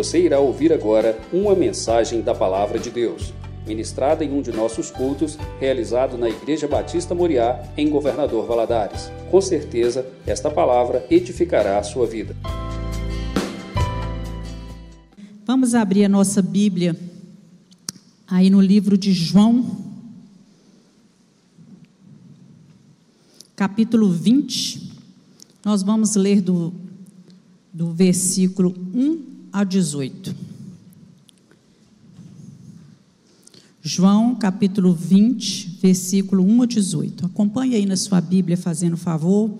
Você irá ouvir agora uma mensagem da Palavra de Deus, ministrada em um de nossos cultos, realizado na Igreja Batista Moriá, em Governador Valadares. Com certeza, esta palavra edificará a sua vida. Vamos abrir a nossa Bíblia aí no livro de João, capítulo 20. Nós vamos ler do, do versículo 1 a 18. João, capítulo 20, versículo 1 a 18. Acompanhe aí na sua Bíblia, fazendo favor.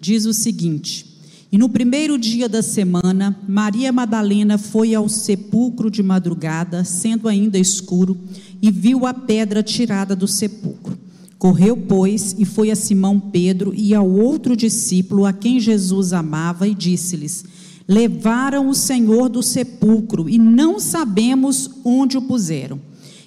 Diz o seguinte: E no primeiro dia da semana, Maria Madalena foi ao sepulcro de madrugada, sendo ainda escuro, e viu a pedra tirada do sepulcro. Correu, pois, e foi a Simão Pedro e ao outro discípulo a quem Jesus amava, e disse-lhes: levaram o Senhor do sepulcro e não sabemos onde o puseram.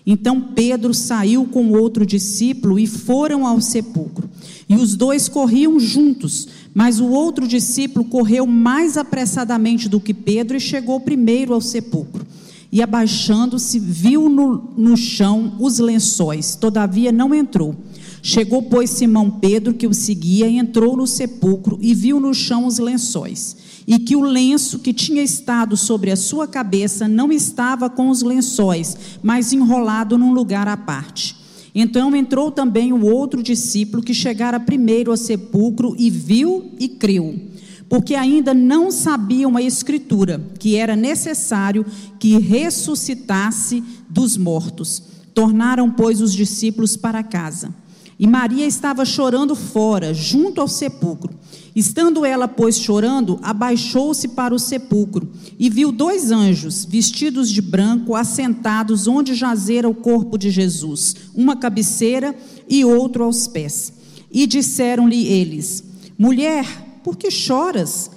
Então Pedro saiu com outro discípulo e foram ao sepulcro. E os dois corriam juntos, mas o outro discípulo correu mais apressadamente do que Pedro e chegou primeiro ao sepulcro. E abaixando-se, viu no, no chão os lençóis, todavia não entrou. Chegou, pois, Simão Pedro, que o seguia, e entrou no sepulcro e viu no chão os lençóis e que o lenço que tinha estado sobre a sua cabeça não estava com os lençóis, mas enrolado num lugar à parte. Então entrou também o outro discípulo que chegara primeiro ao sepulcro e viu e creu, porque ainda não sabiam a Escritura, que era necessário que ressuscitasse dos mortos. Tornaram, pois, os discípulos para casa. E Maria estava chorando fora, junto ao sepulcro. Estando ela, pois, chorando, abaixou-se para o sepulcro e viu dois anjos, vestidos de branco, assentados onde jazera o corpo de Jesus, uma cabeceira e outro aos pés. E disseram-lhe eles: Mulher, por que choras?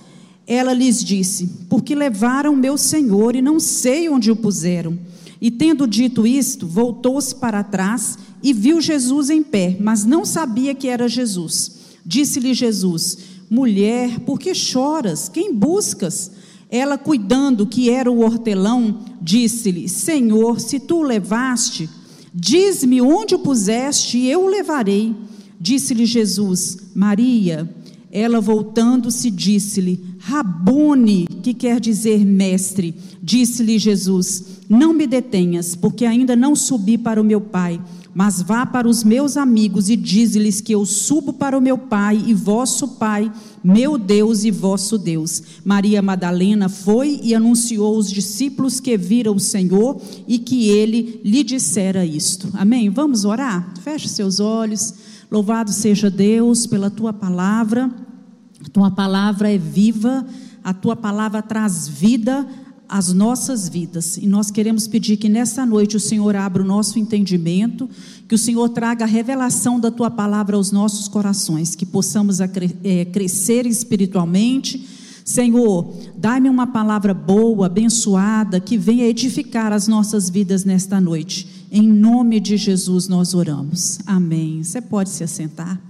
Ela lhes disse: Porque levaram meu senhor e não sei onde o puseram. E tendo dito isto, voltou-se para trás e viu Jesus em pé, mas não sabia que era Jesus. Disse-lhe Jesus: Mulher, por que choras? Quem buscas? Ela, cuidando que era o hortelão, disse-lhe: Senhor, se tu o levaste, diz-me onde o puseste e eu o levarei. Disse-lhe Jesus: Maria. Ela, voltando-se, disse-lhe: Rabone, que quer dizer mestre. Disse-lhe Jesus: Não me detenhas, porque ainda não subi para o meu Pai mas vá para os meus amigos e dize-lhes que eu subo para o meu Pai e vosso Pai, meu Deus e vosso Deus. Maria Madalena foi e anunciou aos discípulos que viram o Senhor e que ele lhe dissera isto. Amém? Vamos orar? Feche seus olhos. Louvado seja Deus pela tua palavra. Tua palavra é viva, a tua palavra traz vida as nossas vidas. E nós queremos pedir que nessa noite o Senhor abra o nosso entendimento, que o Senhor traga a revelação da tua palavra aos nossos corações, que possamos é, crescer espiritualmente. Senhor, dá-me uma palavra boa, abençoada, que venha edificar as nossas vidas nesta noite. Em nome de Jesus nós oramos. Amém. Você pode se assentar.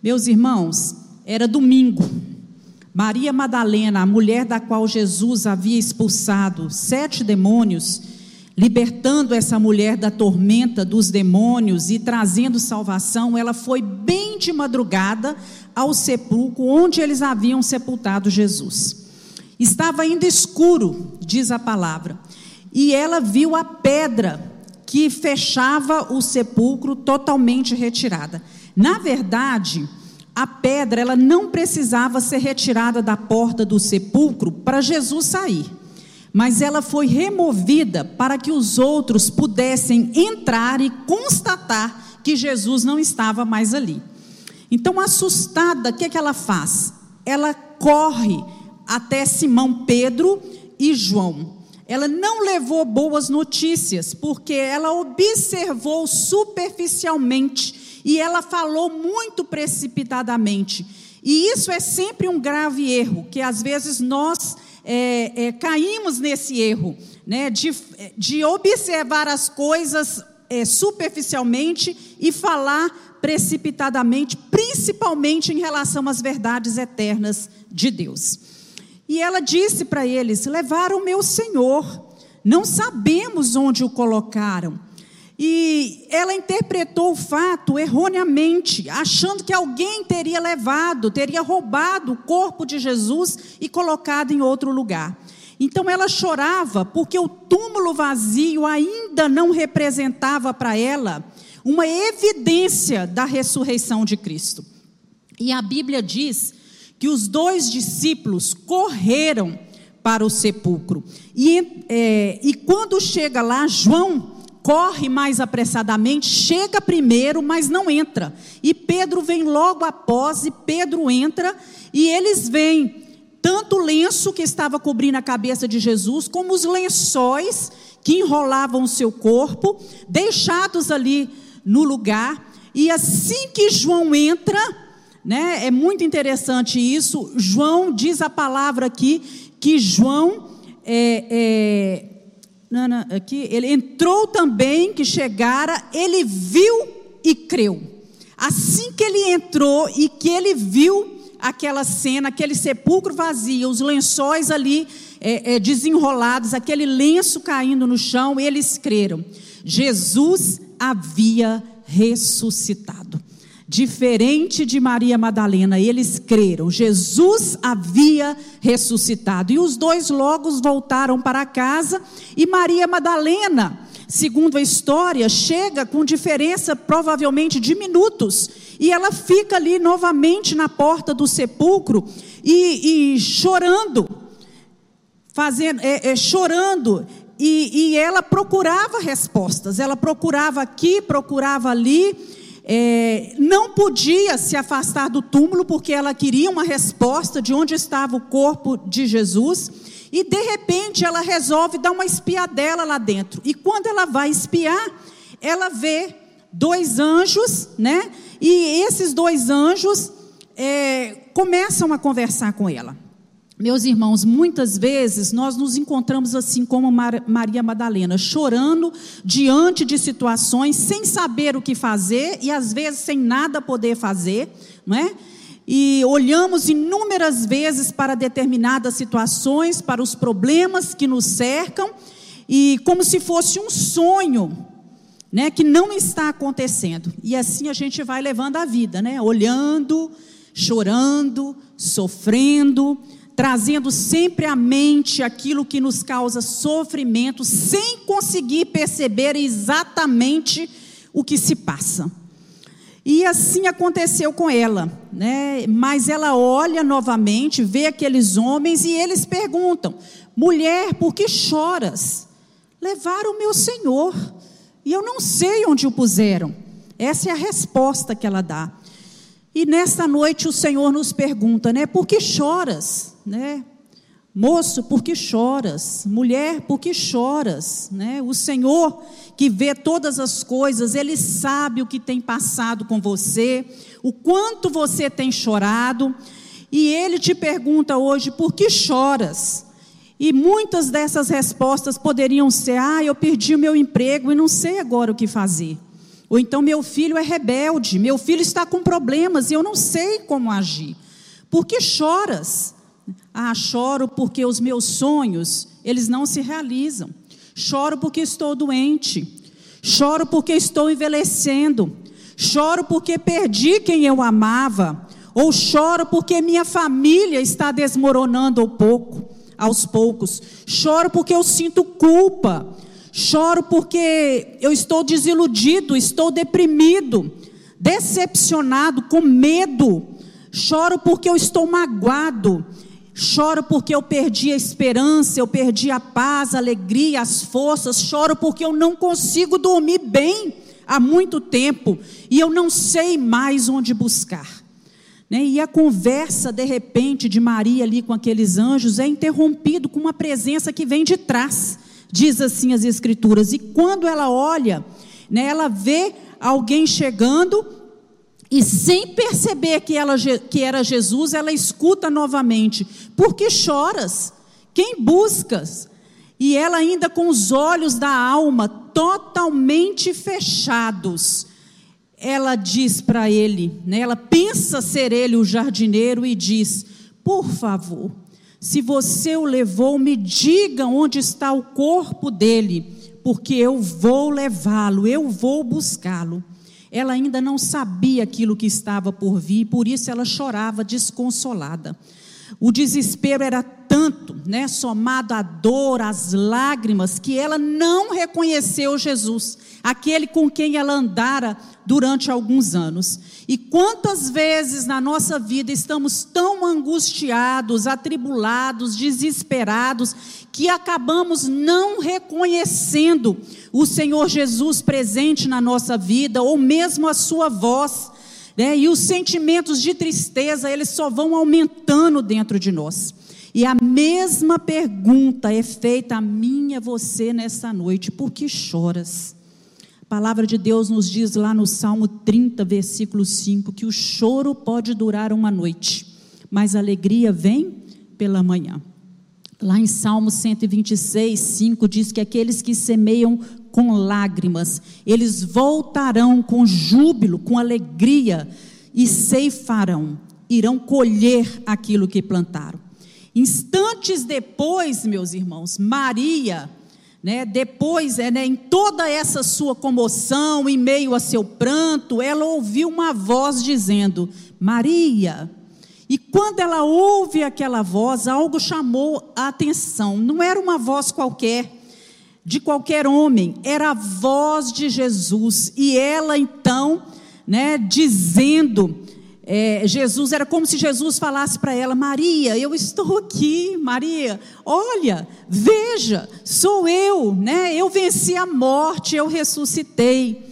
Meus irmãos, era domingo. Maria Madalena, a mulher da qual Jesus havia expulsado sete demônios, libertando essa mulher da tormenta dos demônios e trazendo salvação, ela foi bem de madrugada ao sepulcro onde eles haviam sepultado Jesus. Estava ainda escuro, diz a palavra, e ela viu a pedra que fechava o sepulcro totalmente retirada. Na verdade, a pedra ela não precisava ser retirada da porta do sepulcro para Jesus sair, mas ela foi removida para que os outros pudessem entrar e constatar que Jesus não estava mais ali. Então, assustada, o que, é que ela faz? Ela corre até Simão Pedro e João. Ela não levou boas notícias, porque ela observou superficialmente e ela falou muito precipitadamente. E isso é sempre um grave erro, que às vezes nós é, é, caímos nesse erro, né, de, de observar as coisas é, superficialmente e falar precipitadamente, principalmente em relação às verdades eternas de Deus. E ela disse para eles: Levaram meu senhor, não sabemos onde o colocaram. E ela interpretou o fato erroneamente, achando que alguém teria levado, teria roubado o corpo de Jesus e colocado em outro lugar. Então ela chorava porque o túmulo vazio ainda não representava para ela uma evidência da ressurreição de Cristo. E a Bíblia diz que os dois discípulos correram para o sepulcro. E, é, e quando chega lá, João corre mais apressadamente, chega primeiro, mas não entra. E Pedro vem logo após, e Pedro entra, e eles veem tanto o lenço que estava cobrindo a cabeça de Jesus, como os lençóis que enrolavam o seu corpo, deixados ali no lugar. E assim que João entra, né, é muito interessante isso. João diz a palavra aqui que João é, é, não, não, aqui, ele entrou também, que chegara, ele viu e creu. Assim que ele entrou e que ele viu aquela cena, aquele sepulcro vazio, os lençóis ali é, é, desenrolados, aquele lenço caindo no chão, eles creram. Jesus havia ressuscitado. Diferente de Maria Madalena, eles creram. Jesus havia ressuscitado. E os dois logo voltaram para casa. E Maria Madalena, segundo a história, chega com diferença provavelmente de minutos. E ela fica ali novamente na porta do sepulcro e, e chorando, fazendo, é, é, chorando. E, e ela procurava respostas. Ela procurava aqui, procurava ali é, não podia se afastar do túmulo porque ela queria uma resposta de onde estava o corpo de Jesus. E de repente ela resolve dar uma espiadela lá dentro. E quando ela vai espiar, ela vê dois anjos, né? E esses dois anjos é, começam a conversar com ela. Meus irmãos, muitas vezes nós nos encontramos assim como Maria Madalena, chorando diante de situações sem saber o que fazer e às vezes sem nada poder fazer, não é? E olhamos inúmeras vezes para determinadas situações, para os problemas que nos cercam e como se fosse um sonho, né, que não está acontecendo. E assim a gente vai levando a vida, né? Olhando, chorando, sofrendo, trazendo sempre à mente aquilo que nos causa sofrimento, sem conseguir perceber exatamente o que se passa. E assim aconteceu com ela, né? Mas ela olha novamente, vê aqueles homens e eles perguntam: mulher, por que choras? Levaram o meu senhor e eu não sei onde o puseram. Essa é a resposta que ela dá. E nesta noite o Senhor nos pergunta, né? Por que choras, né? Moço, por que choras? Mulher, por que choras? Né? O Senhor que vê todas as coisas, Ele sabe o que tem passado com você, o quanto você tem chorado, e Ele te pergunta hoje: por que choras? E muitas dessas respostas poderiam ser: ah, eu perdi o meu emprego e não sei agora o que fazer. Ou então, meu filho é rebelde, meu filho está com problemas e eu não sei como agir. Por que choras? Ah, choro porque os meus sonhos, eles não se realizam. Choro porque estou doente. Choro porque estou envelhecendo. Choro porque perdi quem eu amava. Ou choro porque minha família está desmoronando ao pouco, aos poucos. Choro porque eu sinto culpa. Choro porque eu estou desiludido, estou deprimido, decepcionado, com medo. Choro porque eu estou magoado. Choro porque eu perdi a esperança, eu perdi a paz, a alegria, as forças. Choro porque eu não consigo dormir bem há muito tempo e eu não sei mais onde buscar. Né? E a conversa, de repente, de Maria ali com aqueles anjos é interrompido com uma presença que vem de trás diz assim as Escrituras. E quando ela olha, né, ela vê alguém chegando e sem perceber que, ela, que era Jesus, ela escuta novamente: Por que choras? Quem buscas? E ela, ainda com os olhos da alma totalmente fechados, ela diz para ele, né, ela pensa ser ele o jardineiro e diz: Por favor, Se você o levou, me diga onde está o corpo dele, porque eu vou levá-lo, eu vou buscá-lo. Ela ainda não sabia aquilo que estava por vir, por isso ela chorava desconsolada. O desespero era tanto, né, somado à dor, às lágrimas, que ela não reconheceu Jesus, aquele com quem ela andara durante alguns anos. E quantas vezes na nossa vida estamos tão angustiados, atribulados, desesperados, que acabamos não reconhecendo o Senhor Jesus presente na nossa vida, ou mesmo a sua voz né? E os sentimentos de tristeza, eles só vão aumentando dentro de nós. E a mesma pergunta é feita a mim e a você nessa noite: por que choras? A palavra de Deus nos diz lá no Salmo 30, versículo 5, que o choro pode durar uma noite, mas a alegria vem pela manhã. Lá em Salmo 126, 5 diz que aqueles que semeiam com lágrimas, eles voltarão com júbilo, com alegria e ceifarão, irão colher aquilo que plantaram. Instantes depois, meus irmãos, Maria, né, depois, é, né, em toda essa sua comoção, em meio a seu pranto, ela ouviu uma voz dizendo: Maria. E quando ela ouve aquela voz, algo chamou a atenção. Não era uma voz qualquer, de qualquer homem, era a voz de Jesus. E ela então, né, dizendo, é, Jesus, era como se Jesus falasse para ela: Maria, eu estou aqui, Maria, olha, veja, sou eu, né? Eu venci a morte, eu ressuscitei.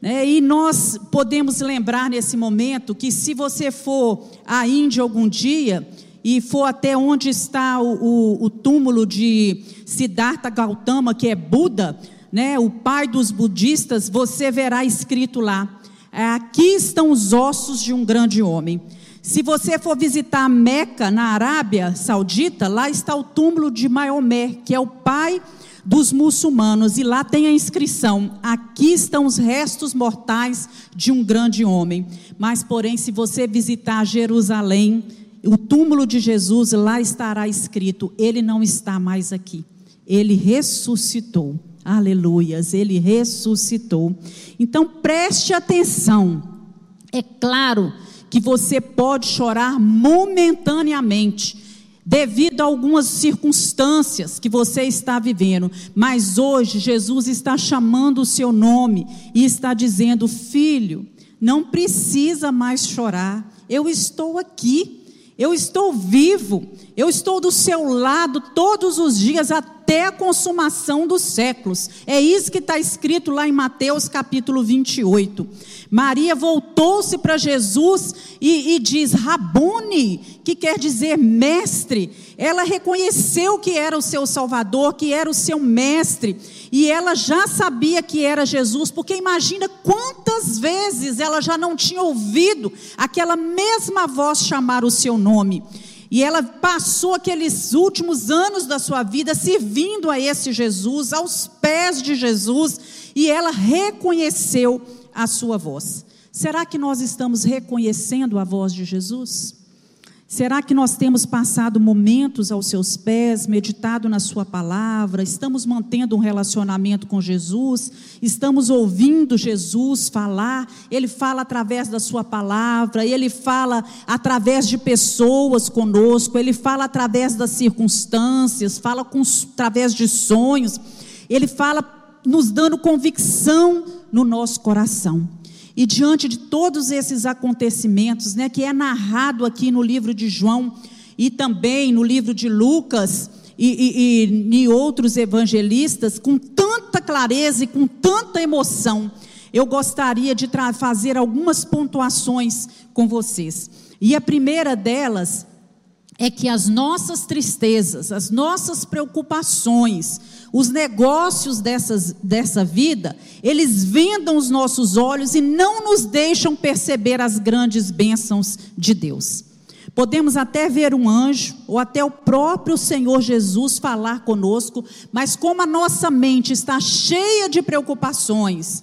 Né? E nós podemos lembrar nesse momento que se você for à Índia algum dia, e for até onde está o, o, o túmulo de Siddhartha Gautama, que é Buda, né, o pai dos budistas, você verá escrito lá: aqui estão os ossos de um grande homem. Se você for visitar Meca, na Arábia Saudita, lá está o túmulo de Maomé, que é o pai dos muçulmanos, e lá tem a inscrição: aqui estão os restos mortais de um grande homem. Mas, porém, se você visitar Jerusalém, o túmulo de Jesus, lá estará escrito: Ele não está mais aqui, ele ressuscitou. Aleluias, ele ressuscitou. Então preste atenção. É claro que você pode chorar momentaneamente, devido a algumas circunstâncias que você está vivendo, mas hoje Jesus está chamando o seu nome e está dizendo: Filho, não precisa mais chorar, eu estou aqui. Eu estou vivo, eu estou do seu lado todos os dias até a consumação dos séculos. É isso que está escrito lá em Mateus capítulo 28. Maria voltou-se para Jesus e, e diz: Rabone, que quer dizer mestre. Ela reconheceu que era o seu Salvador, que era o seu mestre. E ela já sabia que era Jesus, porque imagina quantas vezes ela já não tinha ouvido aquela mesma voz chamar o seu nome. E ela passou aqueles últimos anos da sua vida servindo a esse Jesus, aos pés de Jesus, e ela reconheceu a sua voz. Será que nós estamos reconhecendo a voz de Jesus? Será que nós temos passado momentos aos seus pés, meditado na Sua palavra, estamos mantendo um relacionamento com Jesus, estamos ouvindo Jesus falar, Ele fala através da Sua palavra, Ele fala através de pessoas conosco, Ele fala através das circunstâncias, fala com, através de sonhos, Ele fala nos dando convicção no nosso coração. E diante de todos esses acontecimentos, né, que é narrado aqui no livro de João e também no livro de Lucas e, e, e, e outros evangelistas, com tanta clareza e com tanta emoção, eu gostaria de fazer algumas pontuações com vocês. E a primeira delas é que as nossas tristezas, as nossas preocupações, os negócios dessas, dessa vida, eles vendam os nossos olhos e não nos deixam perceber as grandes bênçãos de Deus. Podemos até ver um anjo, ou até o próprio Senhor Jesus falar conosco, mas como a nossa mente está cheia de preocupações,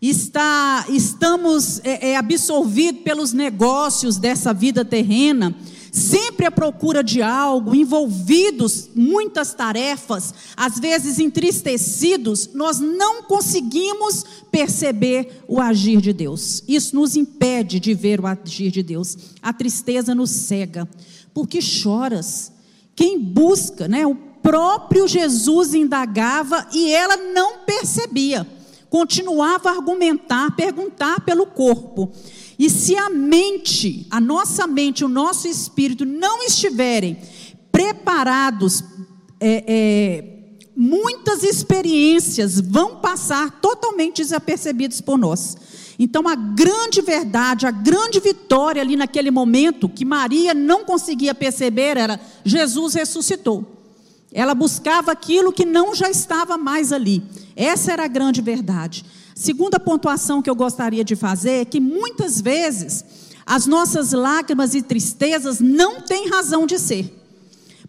está, estamos é, é, absorvidos pelos negócios dessa vida terrena, sempre à procura de algo, envolvidos muitas tarefas, às vezes entristecidos, nós não conseguimos perceber o agir de Deus. Isso nos impede de ver o agir de Deus. A tristeza nos cega. Porque choras? Quem busca, né? O próprio Jesus indagava e ela não percebia. Continuava a argumentar, perguntar pelo corpo. E se a mente, a nossa mente, o nosso espírito não estiverem preparados, é, é, muitas experiências vão passar totalmente desapercebidas por nós. Então, a grande verdade, a grande vitória ali naquele momento, que Maria não conseguia perceber, era: Jesus ressuscitou. Ela buscava aquilo que não já estava mais ali. Essa era a grande verdade. Segunda pontuação que eu gostaria de fazer é que muitas vezes as nossas lágrimas e tristezas não têm razão de ser.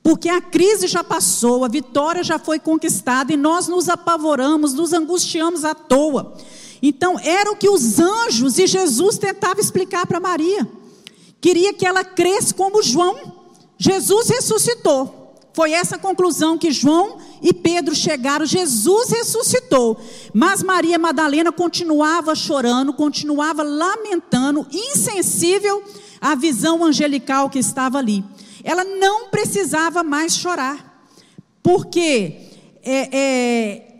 Porque a crise já passou, a vitória já foi conquistada e nós nos apavoramos, nos angustiamos à toa. Então, era o que os anjos e Jesus tentavam explicar para Maria. Queria que ela cresça como João. Jesus ressuscitou. Foi essa conclusão que João e Pedro chegaram. Jesus ressuscitou, mas Maria Madalena continuava chorando, continuava lamentando, insensível à visão angelical que estava ali. Ela não precisava mais chorar, porque é, é,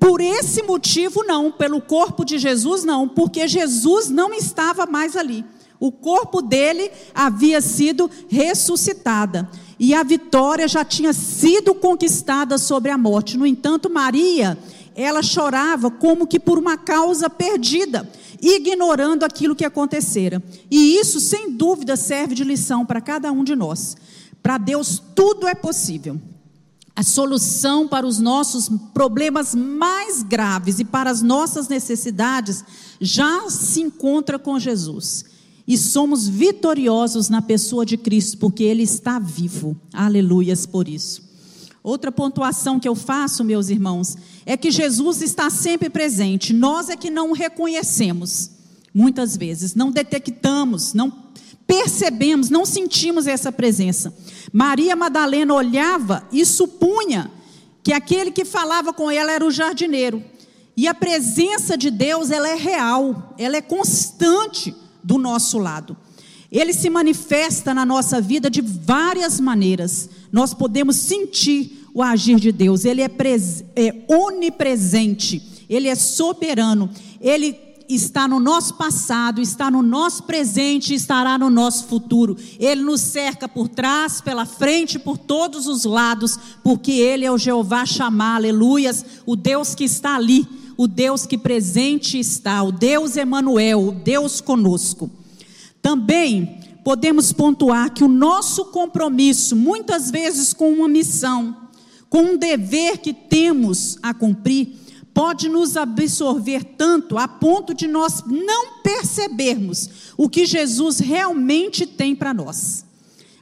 por esse motivo não, pelo corpo de Jesus não, porque Jesus não estava mais ali. O corpo dele havia sido ressuscitada e a vitória já tinha sido conquistada sobre a morte. No entanto, Maria, ela chorava como que por uma causa perdida, ignorando aquilo que acontecera. E isso, sem dúvida, serve de lição para cada um de nós. Para Deus, tudo é possível. A solução para os nossos problemas mais graves e para as nossas necessidades já se encontra com Jesus e somos vitoriosos na pessoa de Cristo, porque Ele está vivo. Aleluias por isso. Outra pontuação que eu faço, meus irmãos, é que Jesus está sempre presente. Nós é que não o reconhecemos, muitas vezes, não detectamos, não percebemos, não sentimos essa presença. Maria Madalena olhava e supunha que aquele que falava com ela era o jardineiro. E a presença de Deus, ela é real, ela é constante do nosso lado. Ele se manifesta na nossa vida de várias maneiras. Nós podemos sentir o agir de Deus. Ele é, é onipresente, ele é soberano, ele está no nosso passado, está no nosso presente estará no nosso futuro. Ele nos cerca por trás, pela frente, por todos os lados, porque Ele é o Jeová chamar, aleluias, o Deus que está ali o Deus que presente está, o Deus Emanuel, o Deus conosco. Também podemos pontuar que o nosso compromisso, muitas vezes com uma missão, com um dever que temos a cumprir, pode nos absorver tanto a ponto de nós não percebermos o que Jesus realmente tem para nós.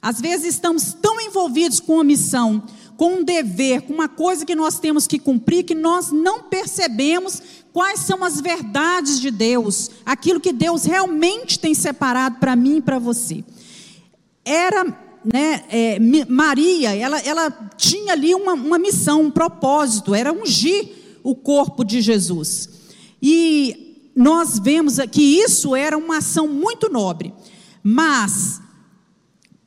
Às vezes estamos tão envolvidos com a missão, com um dever, com uma coisa que nós temos que cumprir, que nós não percebemos quais são as verdades de Deus, aquilo que Deus realmente tem separado para mim e para você. Era, né, é, Maria, ela, ela tinha ali uma, uma missão, um propósito, era ungir o corpo de Jesus. E nós vemos que isso era uma ação muito nobre, mas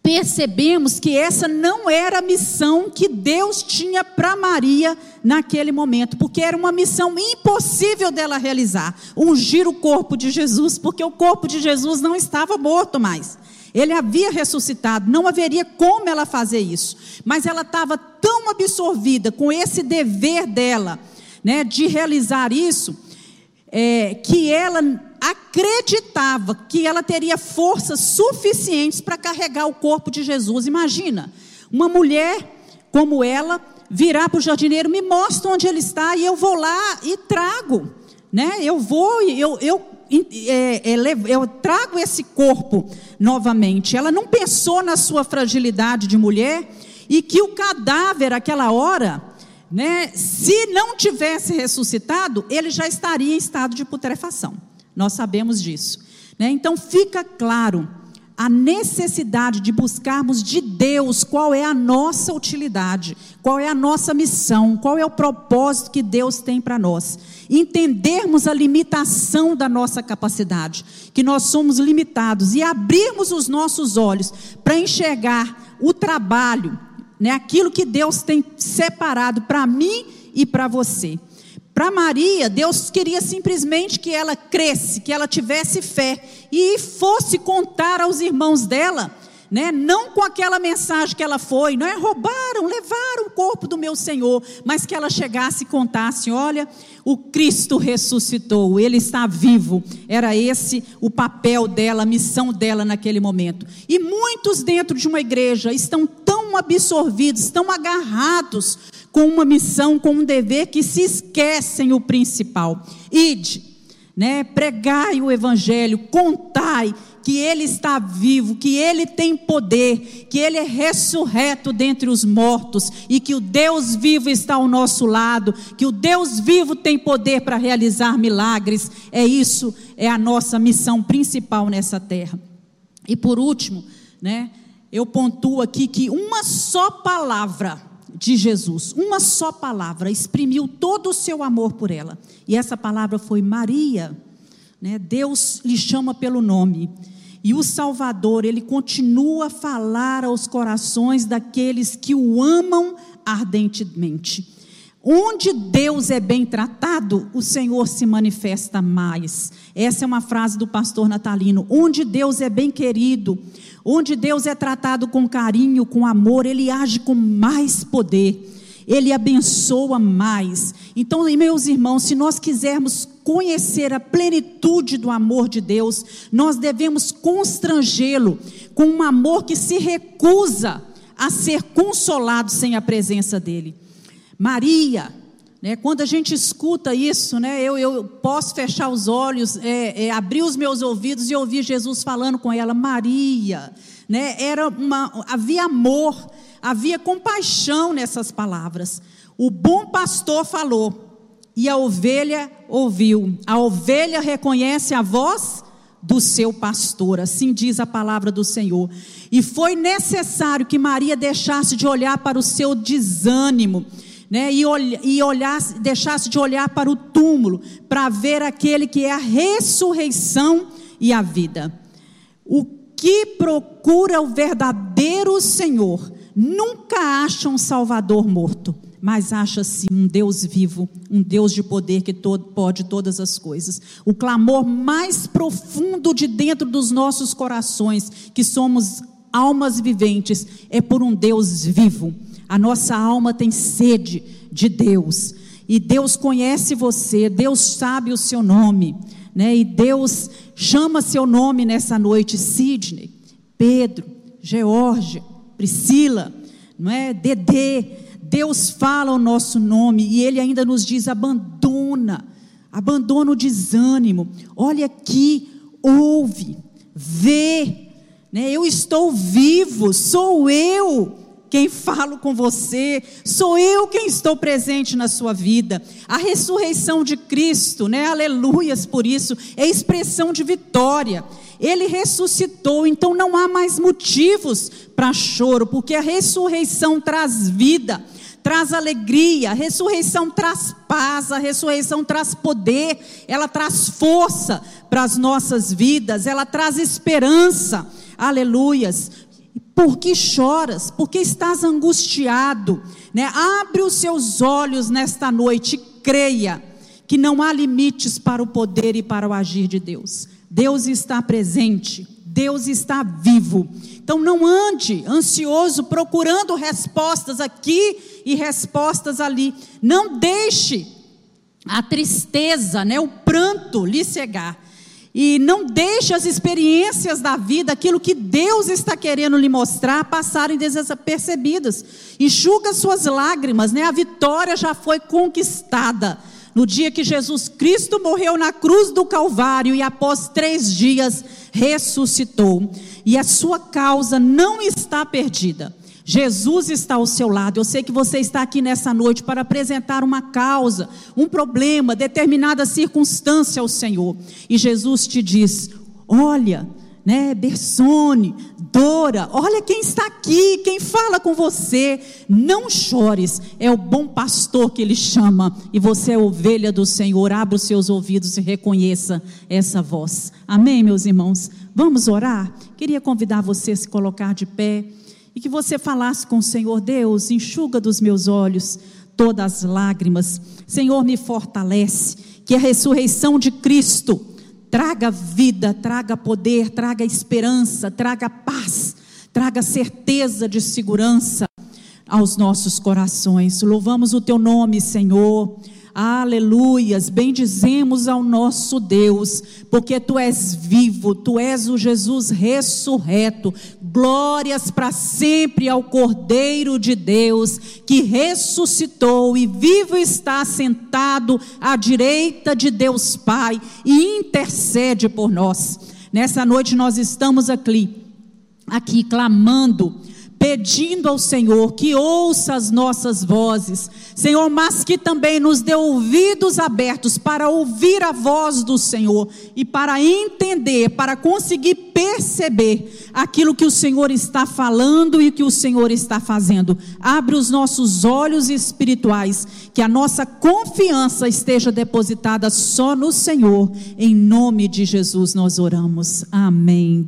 percebemos que essa não era a missão que Deus tinha para Maria naquele momento, porque era uma missão impossível dela realizar ungir o corpo de Jesus, porque o corpo de Jesus não estava morto mais. Ele havia ressuscitado, não haveria como ela fazer isso. Mas ela estava tão absorvida com esse dever dela, né, de realizar isso, é, que ela acreditava que ela teria forças suficientes para carregar o corpo de Jesus. Imagina, uma mulher como ela virar para o jardineiro, me mostra onde ele está e eu vou lá e trago, né? Eu vou, eu, eu, é, é, eu trago esse corpo novamente. Ela não pensou na sua fragilidade de mulher e que o cadáver, aquela hora, né, se não tivesse ressuscitado, ele já estaria em estado de putrefação. Nós sabemos disso. Né? Então fica claro, a necessidade de buscarmos de Deus qual é a nossa utilidade, qual é a nossa missão, qual é o propósito que Deus tem para nós. Entendermos a limitação da nossa capacidade, que nós somos limitados, e abrirmos os nossos olhos para enxergar o trabalho, né, aquilo que Deus tem separado para mim e para você. Para Maria, Deus queria simplesmente que ela cresce, que ela tivesse fé e fosse contar aos irmãos dela, né? Não com aquela mensagem que ela foi, não é roubaram, levaram o corpo do meu Senhor, mas que ela chegasse e contasse, olha, o Cristo ressuscitou, ele está vivo. Era esse o papel dela, a missão dela naquele momento. E muitos dentro de uma igreja estão tão absorvidos, tão agarrados com uma missão, com um dever, que se esquecem o principal. Ide, né, pregai o evangelho, contai que ele está vivo, que ele tem poder, que ele é ressurreto dentre os mortos e que o Deus vivo está ao nosso lado, que o Deus vivo tem poder para realizar milagres. É isso, é a nossa missão principal nessa terra. E por último, né, eu pontuo aqui que uma só palavra de Jesus, uma só palavra, exprimiu todo o seu amor por ela. E essa palavra foi Maria. Né? Deus lhe chama pelo nome. E o Salvador, ele continua a falar aos corações daqueles que o amam ardentemente. Onde Deus é bem tratado, o Senhor se manifesta mais. Essa é uma frase do pastor natalino. Onde Deus é bem querido, onde Deus é tratado com carinho, com amor, ele age com mais poder. Ele abençoa mais. Então, meus irmãos, se nós quisermos conhecer a plenitude do amor de Deus, nós devemos constrangê-lo com um amor que se recusa a ser consolado sem a presença dele. Maria, né, quando a gente escuta isso, né, eu, eu posso fechar os olhos, é, é, abrir os meus ouvidos e ouvir Jesus falando com ela, Maria. Né, era uma, havia amor, havia compaixão nessas palavras. O bom pastor falou, e a ovelha ouviu. A ovelha reconhece a voz do seu pastor, assim diz a palavra do Senhor. E foi necessário que Maria deixasse de olhar para o seu desânimo né, e, olh e olhasse, deixasse de olhar para o túmulo, para ver aquele que é a ressurreição e a vida. O que procura o verdadeiro Senhor nunca acha um Salvador morto, mas acha sim um Deus vivo, um Deus de poder que todo, pode todas as coisas. O clamor mais profundo de dentro dos nossos corações, que somos almas viventes, é por um Deus vivo a nossa alma tem sede de Deus. E Deus conhece você, Deus sabe o seu nome, né? E Deus chama seu nome nessa noite, Sidney, Pedro, Georgia, Priscila, não é? Dedê. Deus fala o nosso nome e ele ainda nos diz: abandona, abandona o desânimo. Olha aqui, ouve, vê, né? Eu estou vivo, sou eu quem falo com você, sou eu quem estou presente na sua vida. A ressurreição de Cristo, né? Aleluias por isso, é expressão de vitória. Ele ressuscitou, então não há mais motivos para choro, porque a ressurreição traz vida, traz alegria, a ressurreição traz paz, a ressurreição traz poder, ela traz força para as nossas vidas, ela traz esperança. Aleluias. Por que choras? Porque estás angustiado, né? Abre os seus olhos nesta noite e creia que não há limites para o poder e para o agir de Deus. Deus está presente, Deus está vivo. Então não ande ansioso procurando respostas aqui e respostas ali. Não deixe a tristeza, né, o pranto lhe cegar. E não deixe as experiências da vida, aquilo que Deus está querendo lhe mostrar, passarem desapercebidas. Enxuga suas lágrimas, né? A vitória já foi conquistada. No dia que Jesus Cristo morreu na cruz do Calvário e após três dias ressuscitou. E a sua causa não está perdida. Jesus está ao seu lado. Eu sei que você está aqui nessa noite para apresentar uma causa, um problema, determinada circunstância ao Senhor. E Jesus te diz: Olha, né? Bersone, Dora, olha quem está aqui, quem fala com você. Não chores, é o bom pastor que ele chama, e você é ovelha do Senhor. Abra os seus ouvidos e reconheça essa voz. Amém, meus irmãos? Vamos orar? Queria convidar você a se colocar de pé e que você falasse com o Senhor: Deus, enxuga dos meus olhos todas as lágrimas. Senhor, me fortalece, que a ressurreição de Cristo traga vida, traga poder, traga esperança, traga paz, traga certeza de segurança aos nossos corações. Louvamos o teu nome, Senhor. Aleluias, bendizemos ao nosso Deus, porque tu és vivo, tu és o Jesus ressurreto. Glórias para sempre ao Cordeiro de Deus, que ressuscitou e vivo está sentado à direita de Deus Pai e intercede por nós. Nessa noite nós estamos aqui, aqui clamando pedindo ao Senhor que ouça as nossas vozes, Senhor, mas que também nos dê ouvidos abertos para ouvir a voz do Senhor e para entender, para conseguir perceber aquilo que o Senhor está falando e que o Senhor está fazendo. Abre os nossos olhos espirituais, que a nossa confiança esteja depositada só no Senhor. Em nome de Jesus nós oramos. Amém.